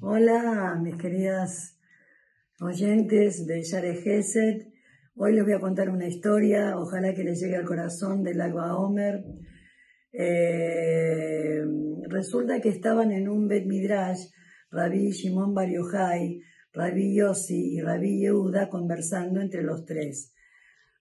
Hola, mis queridas oyentes de Yare Geset. Hoy les voy a contar una historia, ojalá que les llegue al corazón del Agua Omer. Eh, resulta que estaban en un Bet Midrash, Rabbi Shimon Bar Rabbi Yossi y Rabbi Yehuda conversando entre los tres.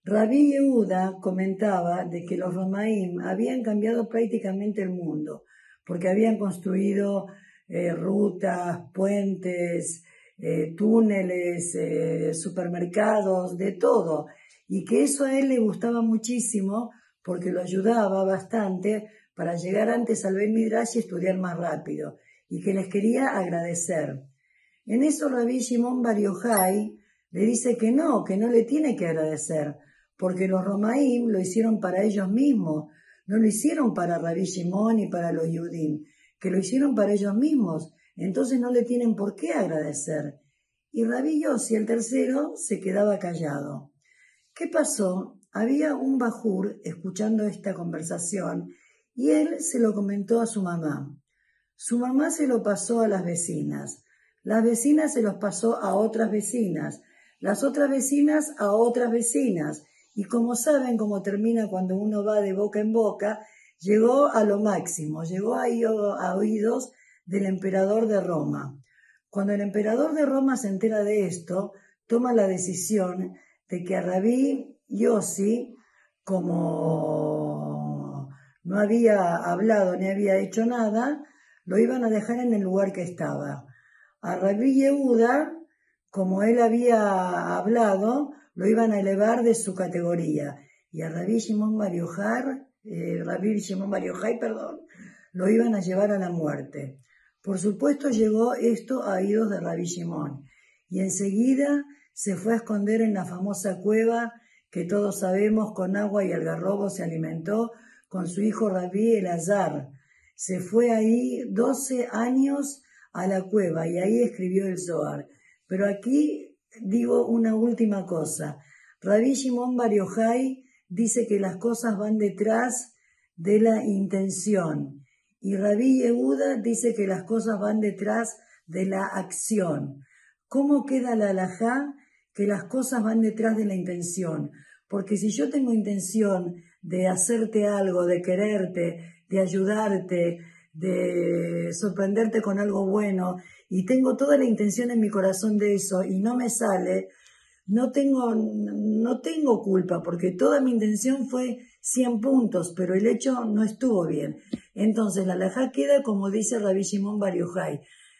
Rabbi Yehuda comentaba de que los Romaim habían cambiado prácticamente el mundo, porque habían construido eh, rutas, puentes, eh, túneles, eh, supermercados, de todo, y que eso a él le gustaba muchísimo porque lo ayudaba bastante para llegar antes al Ben Midrash y estudiar más rápido, y que les quería agradecer. En eso Rabbi Shimon Bar le dice que no, que no le tiene que agradecer, porque los Romaim lo hicieron para ellos mismos, no lo hicieron para Rabbi Shimon y para los Yudim, que lo hicieron para ellos mismos, entonces no le tienen por qué agradecer. Y Rabbi Yossi, el tercero, se quedaba callado. ¿Qué pasó? Había un bajur escuchando esta conversación y él se lo comentó a su mamá. Su mamá se lo pasó a las vecinas. Las vecinas se los pasó a otras vecinas. Las otras vecinas a otras vecinas. Y como saben cómo termina cuando uno va de boca en boca, llegó a lo máximo, llegó a, a oídos del emperador de Roma. Cuando el emperador de Roma se entera de esto, toma la decisión de que a Rabí Yossi, como no había hablado ni había hecho nada, lo iban a dejar en el lugar que estaba. A Rabí Yehuda, como él había hablado, lo iban a elevar de su categoría. Y a Rabí Shimon Mariojar, eh, Rabí Shimon perdón, lo iban a llevar a la muerte. Por supuesto llegó esto a oídos de Rabí Shimon y enseguida se fue a esconder en la famosa cueva que todos sabemos con agua y algarrobo se alimentó con su hijo Rabí Elazar. Se fue ahí 12 años a la cueva y ahí escribió el Zohar. Pero aquí digo una última cosa. Rabí Shimon Bar dice que las cosas van detrás de la intención y Rabí Yehuda dice que las cosas van detrás de la acción. ¿Cómo queda la alajá? Que las cosas van detrás de la intención. Porque si yo tengo intención de hacerte algo, de quererte, de ayudarte, de sorprenderte con algo bueno, y tengo toda la intención en mi corazón de eso y no me sale, no tengo, no tengo culpa, porque toda mi intención fue 100 puntos, pero el hecho no estuvo bien. Entonces la alajá queda como dice Rabbi Shimon Bar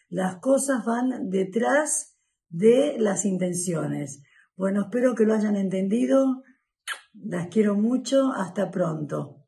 Las cosas van detrás de las intenciones. Bueno, espero que lo hayan entendido. Las quiero mucho. Hasta pronto.